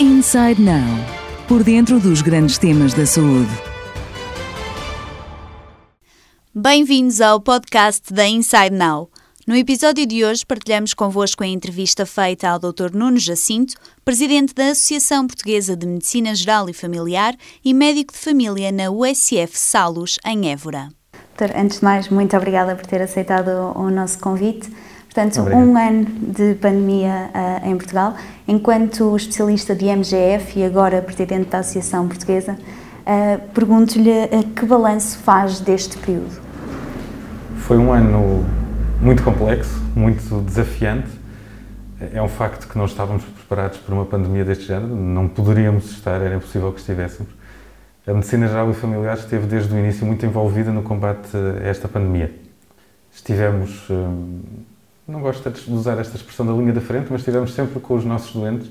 Inside Now por dentro dos grandes temas da saúde. Bem-vindos ao podcast da Inside Now. No episódio de hoje partilhamos convosco a entrevista feita ao Dr. Nuno Jacinto, presidente da Associação Portuguesa de Medicina Geral e Familiar e médico de família na USF Salos, em Évora. Doutor, antes de mais, muito obrigada por ter aceitado o nosso convite. Portanto, Obrigado. um ano de pandemia uh, em Portugal. Enquanto especialista de MGF e agora presidente da Associação Portuguesa, uh, pergunto-lhe uh, que balanço faz deste período? Foi um ano muito complexo, muito desafiante. É um facto que não estávamos preparados para uma pandemia deste género, não poderíamos estar, era impossível que estivéssemos. A medicina geral e familiar esteve desde o início muito envolvida no combate a esta pandemia. Estivemos não gosto de usar esta expressão da linha da frente, mas estivemos sempre com os nossos doentes.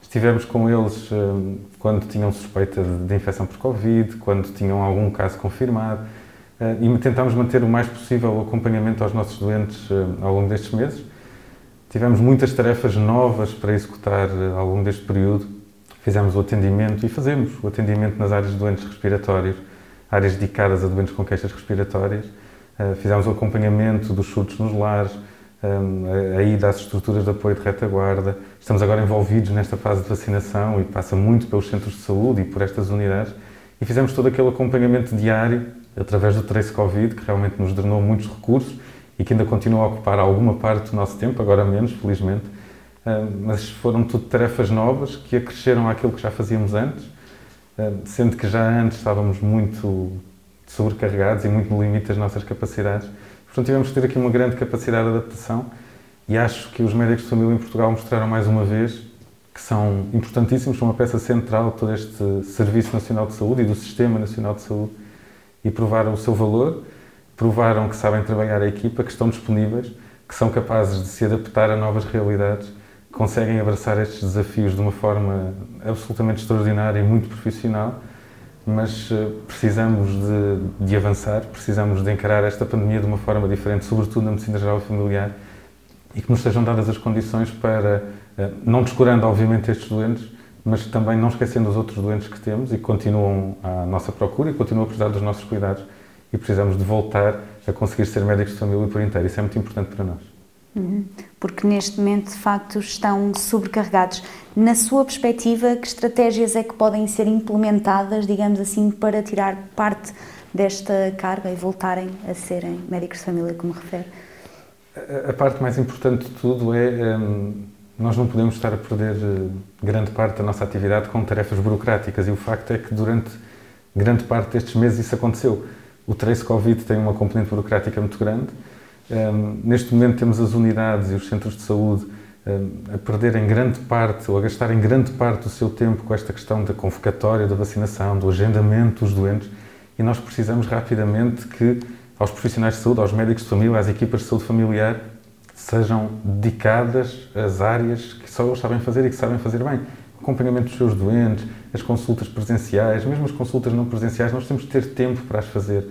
Estivemos com eles hum, quando tinham suspeita de infecção por Covid, quando tinham algum caso confirmado, eh, e tentámos manter o mais possível o acompanhamento aos nossos doentes hum, ao longo destes meses. Tivemos muitas tarefas novas para executar ao longo deste período. Fizemos o atendimento e fazemos o atendimento nas áreas de doentes respiratórios, áreas dedicadas a doentes com queixas respiratórias. Fizemos o acompanhamento dos surtos nos lares, a ida às estruturas de apoio de retaguarda. Estamos agora envolvidos nesta fase de vacinação e passa muito pelos centros de saúde e por estas unidades. E fizemos todo aquele acompanhamento diário através do Trace Covid, que realmente nos drenou muitos recursos e que ainda continua a ocupar alguma parte do nosso tempo, agora menos, felizmente. Mas foram tudo tarefas novas que acresceram àquilo que já fazíamos antes, sendo que já antes estávamos muito sobrecarregados e muito no limite das nossas capacidades. Portanto, tivemos que ter aqui uma grande capacidade de adaptação e acho que os médicos de família em Portugal mostraram mais uma vez que são importantíssimos, são uma peça central de todo este Serviço Nacional de Saúde e do Sistema Nacional de Saúde e provaram o seu valor, provaram que sabem trabalhar a equipa, que estão disponíveis, que são capazes de se adaptar a novas realidades, conseguem abraçar estes desafios de uma forma absolutamente extraordinária e muito profissional mas eh, precisamos de, de, avançar, precisamos de encarar esta pandemia de uma forma diferente, sobretudo na medicina geral e familiar, e que nos sejam dadas as condições para, eh, não descurando obviamente estes doentes, mas também não esquecendo os outros doentes que temos e que continuam à nossa procura e continuam a precisar dos nossos cuidados e precisamos de voltar a conseguir ser médicos de família por inteiro. Isso é muito importante para nós. Porque neste momento, de facto, estão sobrecarregados. Na sua perspectiva, que estratégias é que podem ser implementadas, digamos assim, para tirar parte desta carga e voltarem a serem médicos de família, como refere? A, parte mais importante de tudo é hum, nós não podemos estar a perder eh, grande parte da nossa atividade com tarefas burocráticas e o facto é que durante grande parte destes meses isso aconteceu. O Trace Covid tem uma componente burocrática muito grande um, neste momento temos as unidades e os centros de saúde um, a perderem grande parte ou a gastarem grande parte do seu tempo com esta questão da convocatória, da vacinação, do agendamento dos doentes e nós precisamos rapidamente que aos profissionais de saúde, aos médicos de família, às equipas de saúde familiar sejam dedicadas as áreas que só eles sabem fazer e que sabem fazer bem. O acompanhamento dos seus doentes, as consultas presenciais, mesmo as consultas não presenciais, nós temos de ter tempo para as fazer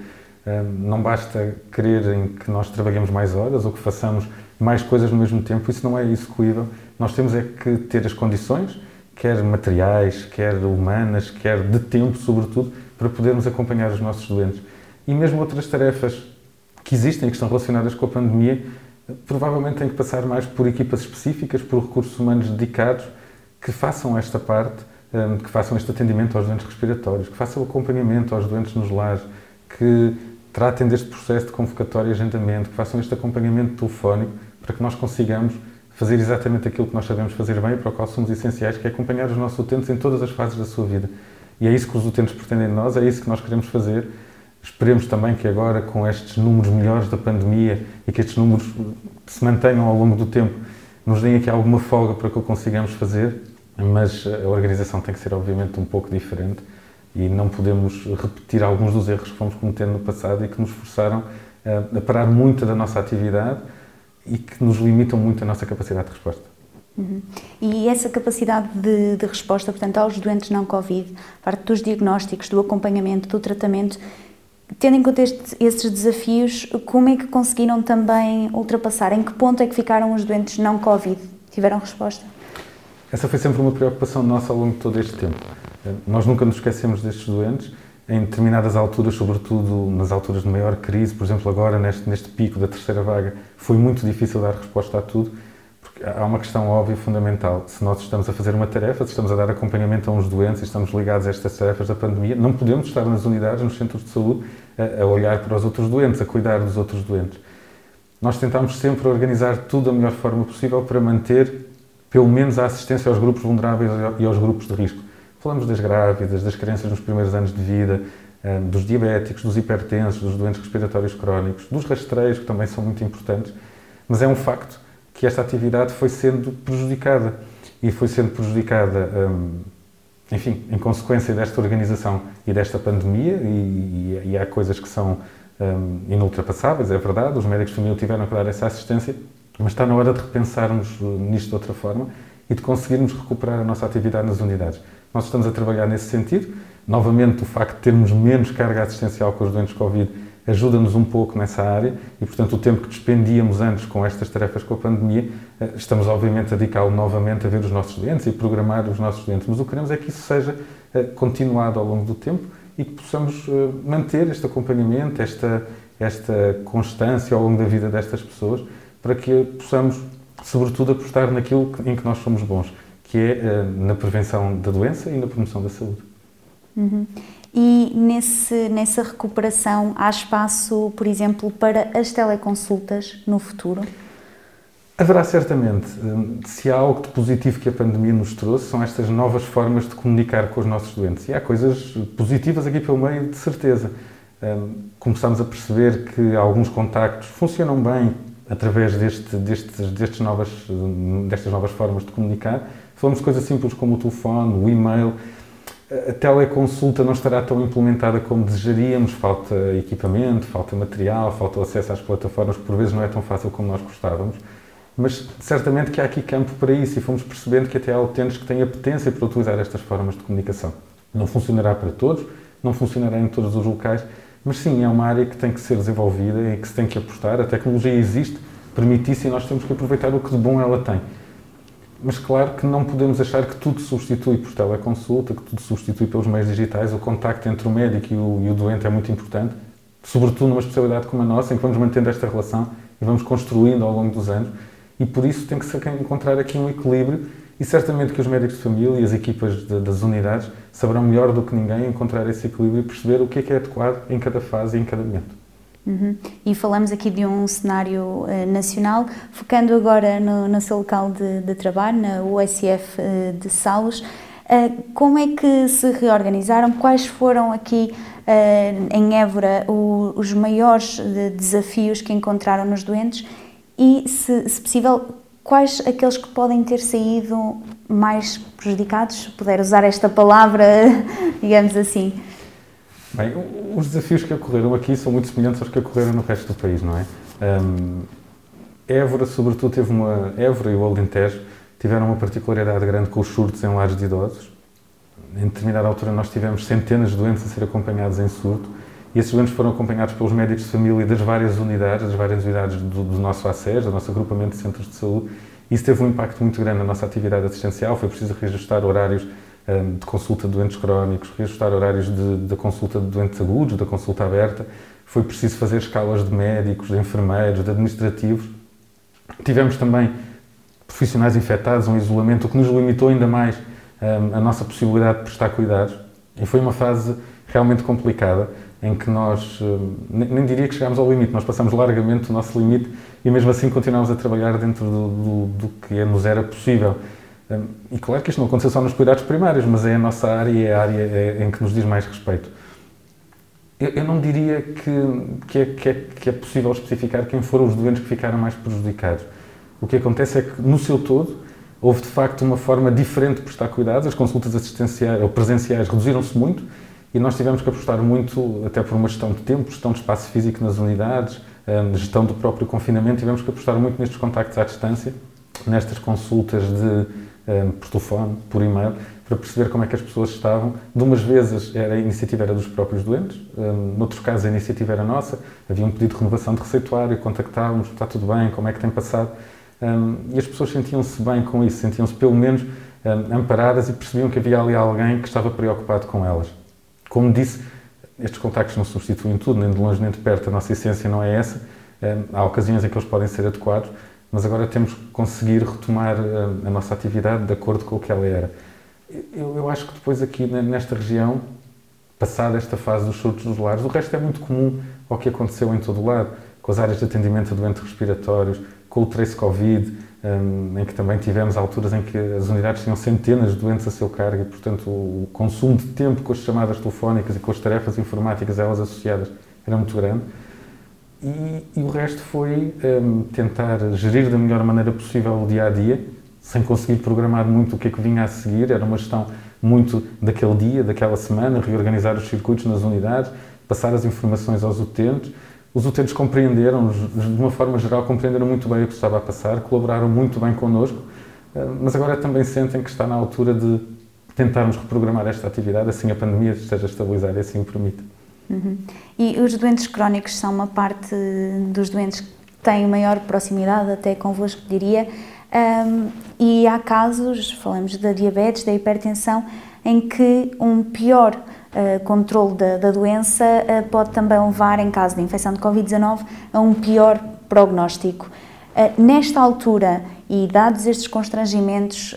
não basta quererem que nós trabalhemos mais horas ou que façamos mais coisas no mesmo tempo, isso não é execuível. Nós temos é que ter as condições, quer materiais, quer humanas, quer de tempo, sobretudo, para podermos acompanhar os nossos doentes. E mesmo outras tarefas que existem e que estão relacionadas com a pandemia, provavelmente têm que passar mais por equipas específicas, por recursos humanos dedicados que façam esta parte, que façam este atendimento aos doentes respiratórios, que façam o acompanhamento aos doentes nos lares, que tratem deste processo de convocatória e agendamento, que façam este acompanhamento telefónico para que nós consigamos fazer exatamente aquilo que nós sabemos fazer bem e para o qual somos essenciais, que é acompanhar os nossos utentes em todas as fases da sua vida. E é isso que os utentes pretendem de nós, é isso que nós queremos fazer. Esperemos também que agora, com estes números melhores da pandemia e que estes números se mantenham ao longo do tempo, nos deem aqui alguma folga para que o consigamos fazer, mas a organização tem que ser, obviamente, um pouco diferente e não podemos repetir alguns dos erros que fomos cometendo no passado e que nos forçaram a, parar muito da nossa atividade e que nos limitam muito a nossa capacidade de resposta. Uhum. E essa capacidade de, de, resposta, portanto, aos doentes não Covid, parte dos diagnósticos, do acompanhamento, do tratamento, tendo em conta este, esses desafios, como é que conseguiram também ultrapassar? Em que ponto é que ficaram os doentes não Covid? Tiveram resposta? Essa foi sempre uma preocupação nossa ao longo de todo este tempo. Nós nunca nos esquecemos destes doentes, em determinadas alturas, sobretudo nas alturas de maior crise, por exemplo, agora neste, neste pico da terceira vaga, foi muito difícil dar resposta a tudo, porque há uma questão óbvia e fundamental. Se nós estamos a fazer uma tarefa, se estamos a dar acompanhamento a uns doentes e estamos ligados a estas tarefas da pandemia, não podemos estar nas unidades, nos centros de saúde, a, a olhar para os outros doentes, a cuidar dos outros doentes. Nós tentamos sempre organizar tudo da melhor forma possível para manter, pelo menos, a assistência aos grupos vulneráveis e aos grupos de risco Falamos das grávidas, das crianças nos primeiros anos de vida, eh, dos diabéticos, dos hipertensos, dos doentes respiratórios crónicos, dos rastreios, que também são muito importantes, mas é um facto que esta atividade foi sendo prejudicada e foi sendo prejudicada, hum, enfim, em consequência desta organização e desta pandemia, e, há coisas que são um, inultrapassáveis, é verdade, os médicos de tiveram que dar essa assistência, mas está na hora de repensarmos eh, nisto de outra forma e de conseguirmos recuperar a nossa atividade nas unidades. Nós estamos a trabalhar nesse sentido. Novamente, o facto de termos menos carga assistencial com os doentes Covid ajuda-nos um pouco nessa área e, portanto, o tempo que despendíamos antes com estas tarefas com a pandemia, eh, estamos obviamente a dedicá-lo novamente a ver os nossos doentes e programar os nossos doentes. Mas o que queremos é que isso seja eh, continuado ao longo do tempo e que possamos eh, manter este acompanhamento, esta, esta constância ao longo da vida destas pessoas, para que possamos, sobretudo, apostar naquilo em que nós somos bons que é uh, na prevenção da doença e na promoção da saúde. Uhum. E nesse, nessa recuperação há espaço, por exemplo, para as teleconsultas no futuro? Haverá certamente. Eh, se há algo de positivo que a pandemia nos trouxe, são estas novas formas de comunicar com os nossos doentes. E há coisas positivas aqui pelo meio, de certeza. Eh, começamos a perceber que alguns contactos funcionam bem através deste, destes, destes novas, destas novas formas de comunicar Falamos de coisas simples como o telefone, o e-mail. A teleconsulta não estará tão implementada como desejaríamos, falta equipamento, falta material, falta acesso às plataformas, que por vezes não é tão fácil como nós gostávamos. Mas certamente que há aqui campo para isso e fomos percebendo que até há utentes que têm apetência para utilizar estas formas de comunicação. Não funcionará para todos, não funcionará em todos os locais, mas sim, é uma área que tem que ser desenvolvida e que se tem que apostar. A tecnologia existe, permite isso e nós temos que aproveitar o que de bom ela tem. Mas claro que não podemos achar que tudo substitui por teleconsulta, que tudo substitui pelos meios digitais. O contacto entre o médico e o, e o doente é muito importante, sobretudo numa especialidade como a nossa, em que vamos mantendo esta relação e vamos construindo ao longo dos anos. E por isso tem que se encontrar aqui um equilíbrio e certamente que os médicos de família e as equipas de, das unidades saberão melhor do que ninguém encontrar esse equilíbrio e perceber o que é que é adequado em cada fase e em cada momento. Uhum. E falamos aqui de um cenário uh, nacional, focando agora no, no seu local de, de trabalho, na USF uh, eh, de Salos. Uh, como é que se reorganizaram? Quais foram aqui em Évora o, os maiores desafios que encontraram nos doentes? E, se, se possível, quais aqueles que podem ter saído mais prejudicados, se puder usar esta palavra, digamos assim? Bem, os desafios que ocorreram aqui são muito semelhantes aos que ocorreram no resto do país, não é? Um, Évora, sobretudo, teve uma. Évora e o Alentejo tiveram uma particularidade grande com os surtos em lares de idosos. Em determinada altura, nós tivemos centenas de doentes a ser acompanhados em surto e esses doentes foram acompanhados pelos médicos de família das várias unidades, das várias unidades do, do nosso ACES, do nosso agrupamento de centros de saúde. Isso teve um impacto muito grande na nossa atividade assistencial. Foi preciso reajustar horários de consulta de doentes crónicos, reajustar horários de, consulta de doentes agudos, da consulta aberta. Foi preciso fazer escalas de médicos, de enfermeiros, de administrativos. Tivemos também profissionais infectados, um isolamento, o que nos limitou ainda mais ehm, a nossa possibilidade de prestar cuidados. E foi uma fase realmente complicada, em que nós, ehm, nem, diria que chegámos ao limite, nós passamos largamente o nosso limite e mesmo assim continuámos a trabalhar dentro do, do, do que nos era possível. E claro que isto não aconteceu só nos cuidados primários, mas é a nossa área e é a área é, em que nos diz mais respeito. Eu, não diria que, que, é, que, é, que é possível especificar quem foram os doentes que ficaram mais prejudicados. O que acontece é que, no seu todo, houve de facto uma forma diferente de prestar cuidados. As consultas assistenciais ou presenciais reduziram-se muito e nós tivemos que apostar muito, até por uma gestão de tempo, gestão de espaço físico nas unidades, gestão do próprio confinamento, tivemos que apostar muito nestes contactos à distância, nestas consultas de por telefone, por e-mail, para perceber como é que as pessoas estavam. De umas vezes a iniciativa era dos próprios doentes, um, noutros casos a iniciativa era nossa, havia um pedido de renovação de receituário, contactávamos, está tudo bem, como é que tem passado. Um, e as pessoas sentiam-se bem com isso, sentiam-se pelo menos amparadas e percebiam que havia ali alguém que estava preocupado com elas. Como disse, estes contactos não substituem tudo, nem de longe nem de perto, a nossa essência não é essa. Há ocasiões em que eles podem ser adequados, mas agora temos que conseguir retomar a, a nossa atividade de acordo com o que ela era. Eu, eu acho que depois aqui nesta região, passada esta fase dos surtos dos lares, o resto é muito comum ao que aconteceu em todo o lado, com as áreas de atendimento a doentes respiratórios, com o trace Covid, um, em que também tivemos alturas em que as unidades tinham centenas de doentes a seu cargo e, portanto, o consumo de tempo com as chamadas telefónicas e com as tarefas informáticas elas associadas era muito grande. E, e o resto foi um, tentar gerir da melhor maneira possível o dia a dia, sem conseguir programar muito o que é que vinha a seguir. Era uma gestão muito daquele dia, daquela semana, reorganizar os circuitos nas unidades, passar as informações aos utentes. Os utentes compreenderam, de uma forma geral, compreenderam muito bem o que estava a passar, colaboraram muito bem connosco, eh, mas agora também sentem que está na altura de tentarmos reprogramar esta atividade, assim a pandemia esteja estabilizada e assim o permite. Uhum. E os doentes crónicos são uma parte dos doentes que têm maior proximidade até convosco, diria. Um, e há casos, falamos da diabetes, da hipertensão, em que um pior uh, controle da, da doença uh, pode também levar, em caso de infecção de Covid-19, a um pior prognóstico. Uh, nesta altura, e dados estes constrangimentos,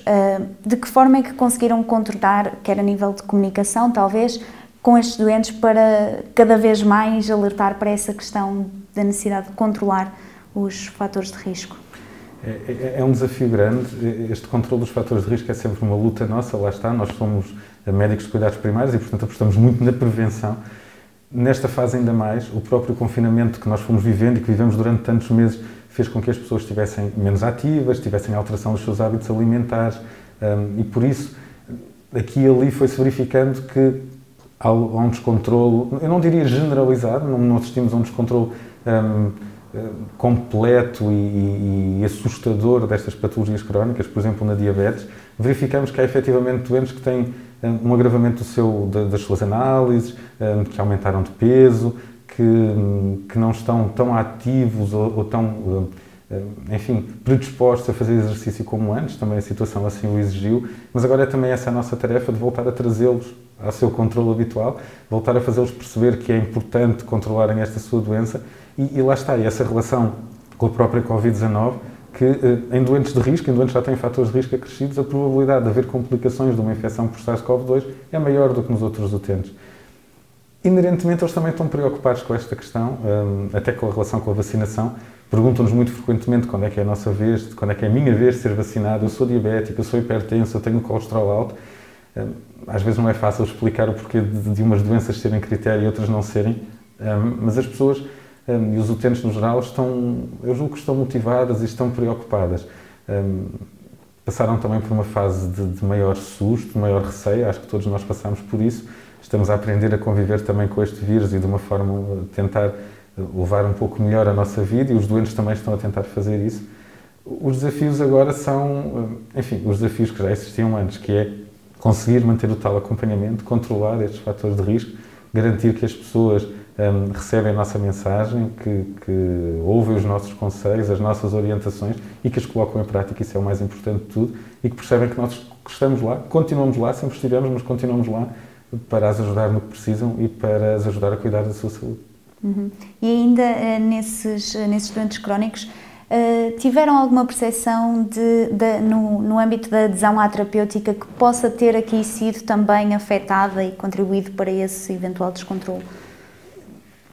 de que forma é que conseguiram contornar, quer a nível de comunicação, talvez, com estes doentes para cada vez mais alertar para essa questão da necessidade de controlar os fatores de risco? É, é, é, um desafio grande. Este controle dos fatores de risco é sempre uma luta nossa, lá está. Nós somos médicos de cuidados primários e, portanto, apostamos muito na prevenção. Nesta fase, ainda mais, o próprio confinamento que nós fomos vivendo e que vivemos durante tantos meses fez com que as pessoas estivessem menos ativas, tivessem alteração dos seus hábitos alimentares um, e, por isso, aqui e ali foi-se verificando que há um descontrole, eu não diria generalizado, não, não assistimos a um descontrole um, hum, completo e, e, assustador destas patologias crónicas, por exemplo, na diabetes, verificamos que há efetivamente doentes que têm hum, um agravamento do seu, das suas análises, hum, que aumentaram de peso, que, que não estão tão ativos ou, ou tão enfim, predispostos a fazer exercício como antes, também a situação assim o exigiu, mas agora é também essa a nossa tarefa de voltar a trazê-los ao seu controle habitual, voltar a fazê-los perceber que é importante controlarem esta sua doença e, e lá está, e essa relação com a própria Covid-19, que eh, em doentes de risco, em doentes que já têm fatores de risco acrescidos, a probabilidade de haver complicações de uma infecção por SARS-CoV-2 é maior do que nos outros utentes. Inerentemente, eles também estão preocupados com esta questão, eh, até com a relação com a vacinação. Perguntam-nos muito frequentemente quando é que é a nossa vez, quando é que é a minha vez de ser vacinado. Eu sou diabético, eu sou hipertenso, eu tenho colesterol alto às vezes não é fácil explicar o porquê de, umas doenças serem critério e outras não serem, mas as pessoas e os utentes no geral estão, eu julgo que estão motivadas e estão preocupadas. Passaram também por uma fase de, de maior susto, de maior receio, acho que todos nós passamos por isso. Estamos a aprender a conviver também com este vírus e de uma forma tentar levar um pouco melhor a nossa vida e os doentes também estão a tentar fazer isso. Os desafios agora são, enfim, os desafios que já existiam antes, que é conseguir manter o tal acompanhamento, controlar estes fatores de risco, garantir que as pessoas um, recebem a nossa mensagem, que, que, ouvem os nossos conselhos, as nossas orientações e que as colocam em prática, isso é o mais importante de tudo, e que percebem que nós estamos lá, continuamos lá, sempre estivemos, mas continuamos lá para as ajudar no que precisam e para as ajudar a cuidar da sua saúde. Uhum. E ainda uh, nesses, uh, nesses doentes crónicos, Uh, tiveram alguma percepção de, de, no, no âmbito da adesão à terapêutica que possa ter aqui sido também afetada e contribuído para esse eventual descontrole?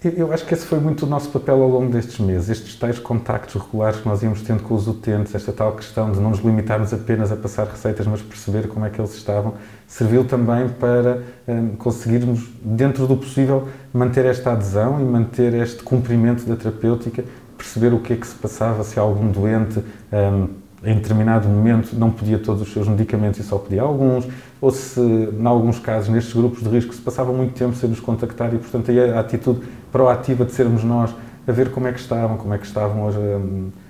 Eu acho que esse foi muito o nosso papel ao longo destes meses, estes tais contactos regulares que nós íamos tendo com os utentes, esta tal questão de não nos limitarmos apenas a passar receitas, mas perceber como é que eles estavam, serviu também para um, conseguirmos, dentro do possível, manter esta adesão e manter este cumprimento da terapêutica perceber o que é que se passava, se algum doente um, em determinado momento não podia todos os seus medicamentos e só podia alguns, ou se, em alguns casos, nestes grupos de risco, se passava muito tempo sem nos contactar e, portanto, aí a atitude proativa de sermos nós a ver como é que estavam, como é que estavam hoje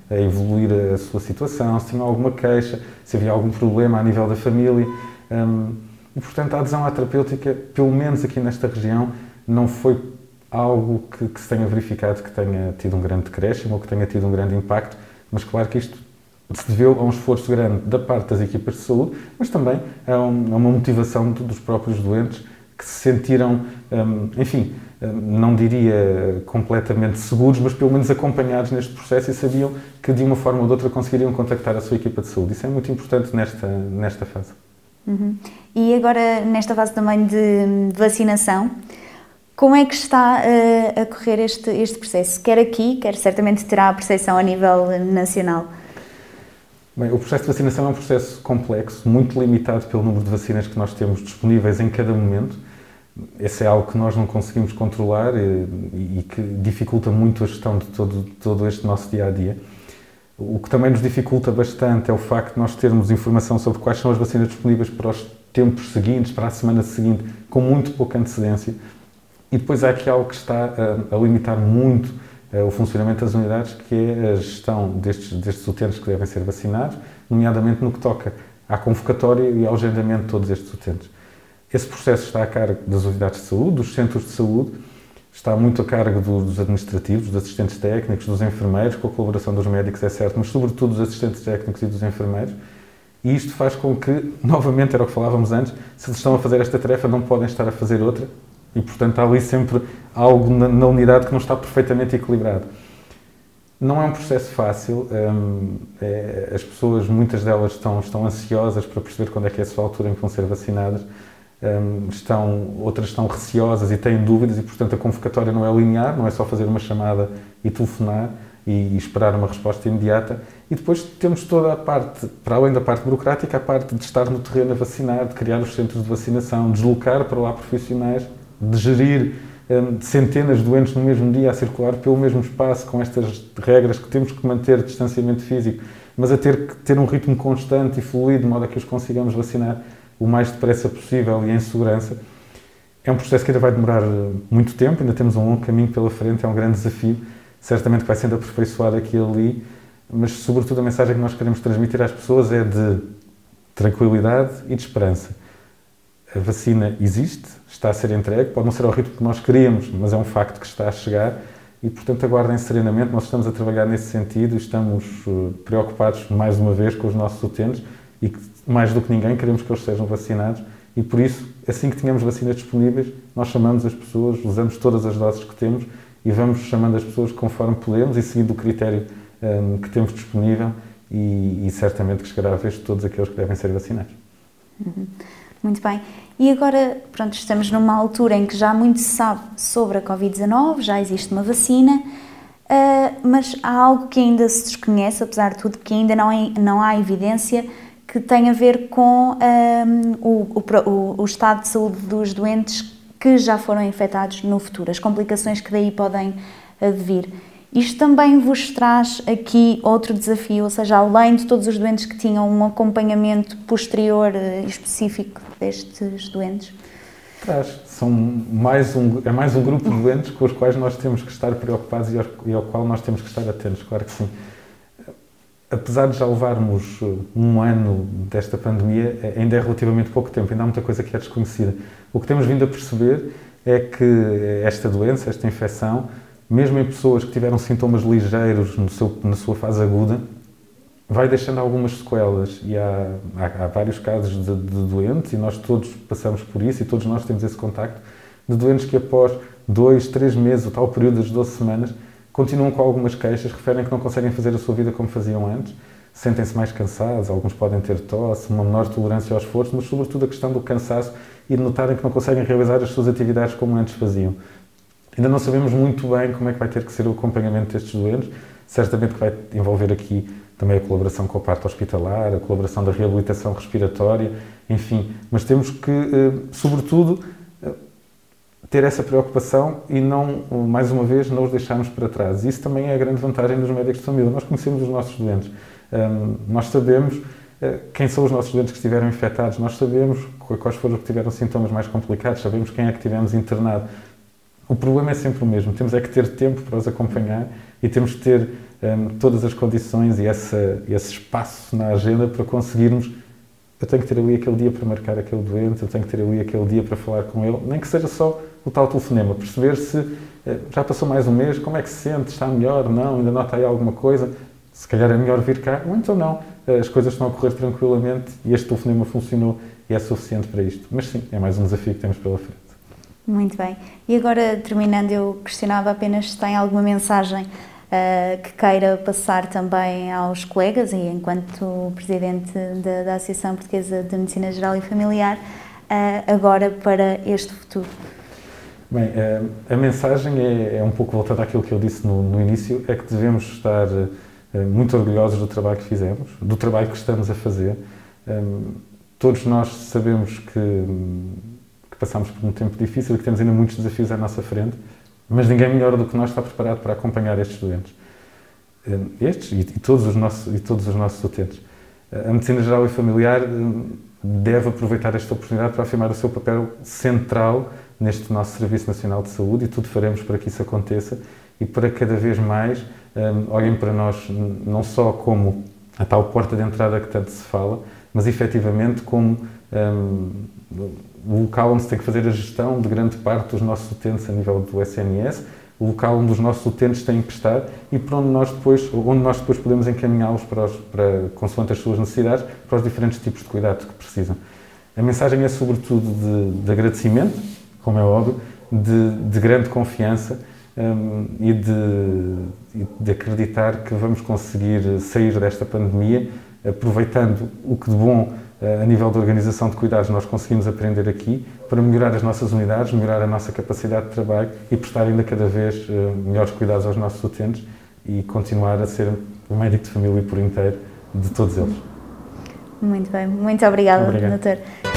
a, a evoluir a sua situação, se tinham alguma queixa, se havia algum problema a nível da família. Um, e, portanto, a adesão à terapêutica, pelo menos aqui nesta região, não foi algo que, que, se tenha verificado que tenha tido um grande decréscimo ou que tenha tido um grande impacto, mas claro que isto se deveu a um esforço grande da parte das equipas de saúde, mas também a, uma motivação dos próprios doentes que se sentiram, hum, enfim, hum, não diria completamente seguros, mas pelo menos acompanhados neste processo e sabiam que de uma forma ou de outra conseguiriam contactar a sua equipa de saúde. Isso é muito importante nesta, nesta fase. Uhum. E agora, nesta fase também de, de vacinação, como é que está uh, a correr este, este processo? Quer aqui, quer certamente terá a percepção a nível nacional. Bem, o processo de vacinação é um processo complexo, muito limitado pelo número de vacinas que nós temos disponíveis em cada momento. Esse é algo que nós não conseguimos controlar e, e que dificulta muito a gestão de todo, todo este nosso dia a dia. O que também nos dificulta bastante é o facto de nós termos informação sobre quais são as vacinas disponíveis para os tempos seguintes, para a semana seguinte, com muito pouca antecedência. E depois há aqui algo que está a, a limitar muito é o funcionamento das unidades, que é a gestão destes, destes utentes que devem ser vacinados, nomeadamente no que toca à convocatória e ao agendamento de todos estes utentes. Esse processo está a cargo das unidades de saúde, dos centros de saúde, está muito a cargo dos administrativos, dos assistentes técnicos, dos enfermeiros, com a colaboração dos médicos, é certo, mas sobretudo dos assistentes técnicos e dos enfermeiros. E isto faz com que, novamente, era o que falávamos antes, se eles estão a fazer esta tarefa, não podem estar a fazer outra, e, portanto, há ali sempre algo na, na unidade que não está perfeitamente equilibrado. Não é um processo fácil. Hum, é, as pessoas, muitas delas, estão, estão ansiosas para perceber quando é que é a sua altura em que vão ser vacinadas. Hum, estão, outras estão receosas e têm dúvidas, e, portanto, a convocatória não é linear, não é só fazer uma chamada e telefonar e esperar uma resposta imediata. E depois temos toda a parte, para além da parte burocrática, a parte de estar no terreno a vacinar, de criar os centros de vacinação, deslocar para lá profissionais de gerir um, centenas de doentes no mesmo dia a circular pelo mesmo espaço, com estas regras que temos que manter distanciamento físico, mas a ter que ter um ritmo constante e fluido, de modo a que os consigamos vacinar o mais depressa possível e em segurança. É um processo que ainda vai demorar hum, muito tempo, ainda temos um longo caminho pela frente, é um grande desafio. Certamente vai sendo aperfeiçoado aqui e ali, mas sobretudo a mensagem que nós queremos transmitir às pessoas é de tranquilidade e de esperança. A vacina existe, está a ser entregue, pode não ser ao ritmo que nós queríamos, mas é um facto que está a chegar e, portanto, aguardem serenamente. Nós estamos a trabalhar nesse sentido e estamos eh, preocupados, mais uma vez, com os nossos utentes e, mais do que ninguém, queremos que eles sejam vacinados e, por isso, assim que tenhamos vacinas disponíveis, nós chamamos as pessoas, usamos todas as doses que temos e vamos chamando as pessoas conforme podemos e seguindo o critério ehm, que temos disponível e, e, certamente que chegará a vez de todos aqueles que devem ser vacinados. Uhum. Muito bem. E agora, pronto, estamos numa altura em que já muito se sabe sobre a Covid-19, já existe uma vacina, uh, mas há algo que ainda se desconhece, apesar de tudo, que ainda não, é, não há evidência que tem a ver com ah, o, o, o estado de saúde dos doentes que já foram infectados no futuro, as complicações que daí podem advir. Isto também vos traz aqui outro desafio, ou seja, além de todos os doentes que tinham um acompanhamento posterior eh, específico destes doentes? Traz. São mais um, é mais um grupo de doentes com os quais nós temos que estar preocupados e ao, qual nós temos que estar atentos, claro que sim. Apesar de já levarmos eh, um ano desta pandemia, é, ainda é relativamente pouco tempo, ainda há muita coisa que é desconhecida. O que temos vindo a perceber é que esta doença, esta infecção, mesmo em pessoas que tiveram sintomas ligeiros seu, na sua fase aguda, vai deixando algumas sequelas. E há, há, há vários casos de, de, doentes, e nós todos passamos por isso, e todos nós temos esse contacto, de doentes que após dois, três meses, o tal período das 12 semanas, continuam com algumas queixas, referem que não conseguem fazer a sua vida como faziam antes, sentem-se mais cansados, alguns podem ter tosse, uma menor tolerância ao esforço, mas sobretudo a questão do cansaço e de notarem que não conseguem realizar as suas atividades como antes faziam. Ainda não sabemos muito bem como é que vai ter que ser o acompanhamento destes doentes. Certamente que vai envolver aqui também a colaboração com a parte hospitalar, a colaboração da reabilitação respiratória, enfim. Mas temos que, eh, sobretudo, eh, ter essa preocupação e não, mais uma vez, não os deixarmos para trás. Isso também é a grande vantagem dos médicos de família. Nós conhecemos os nossos doentes. Nós sabemos eh, quem são os nossos doentes que estiveram infectados, nós sabemos quais foram os que tiveram sintomas mais complicados, sabemos quem é que tivemos internado. O problema é sempre o mesmo. Temos é que ter tempo para os acompanhar e temos que ter um, todas as condições e essa, esse espaço na agenda para conseguirmos. Eu tenho que ter ali aquele dia para marcar aquele doente, eu tenho que ter ali aquele dia para falar com ele, nem que seja só o tal telefonema, perceber se eh, já passou mais um mês, como é que se sente, está melhor, não, ainda nota aí alguma coisa. se calhar é melhor vir cá, ou então não, as coisas estão a correr tranquilamente e este telefonema funcionou e é suficiente para isto. Mas sim, é mais um desafio que temos pela frente. Muito bem. E agora, terminando, eu questionava apenas se tem alguma mensagem uh, que queira passar também aos colegas e enquanto Presidente da, da Associação Portuguesa de Medicina Geral e Familiar, uh, agora para este futuro. Bem, uh, a mensagem é, é, um pouco voltada àquilo que eu disse no, no início, é que devemos estar muito orgulhosos do trabalho que fizemos, do trabalho que estamos a fazer. Um, todos nós sabemos que, que passamos por um tempo difícil e que temos ainda muitos desafios à nossa frente, mas ninguém melhor do que nós está preparado para acompanhar estes doentes. Hum, estes e, e, todos, os nossos, e todos os nossos utentes. A Medicina Geral e Familiar hum, deve aproveitar esta oportunidade para afirmar o seu papel central neste nosso Serviço Nacional de Saúde e tudo faremos para que isso aconteça e para cada vez mais um, olhem para nós não só como a tal porta de entrada que tanto se fala, mas efetivamente como um, o local onde se tem que fazer a gestão de grande parte dos nossos utentes a nível do SNS, o local onde os nossos utentes têm que estar e para onde nós depois, onde nós depois podemos encaminhá-los para, para, consoante as suas necessidades, para os diferentes tipos de cuidados que precisam. A mensagem é sobretudo de, de agradecimento, como é óbvio, de, de grande confiança um, e, de, de, acreditar que vamos conseguir sair desta pandemia aproveitando o que de bom a nível da organização de cuidados nós conseguimos aprender aqui para melhorar as nossas unidades, melhorar a nossa capacidade de trabalho e prestar ainda cada vez uh, melhores cuidados aos nossos utentes e continuar a ser o médico de família por inteiro de todos eles. Muito bem, muito obrigada, Obrigado. doutor.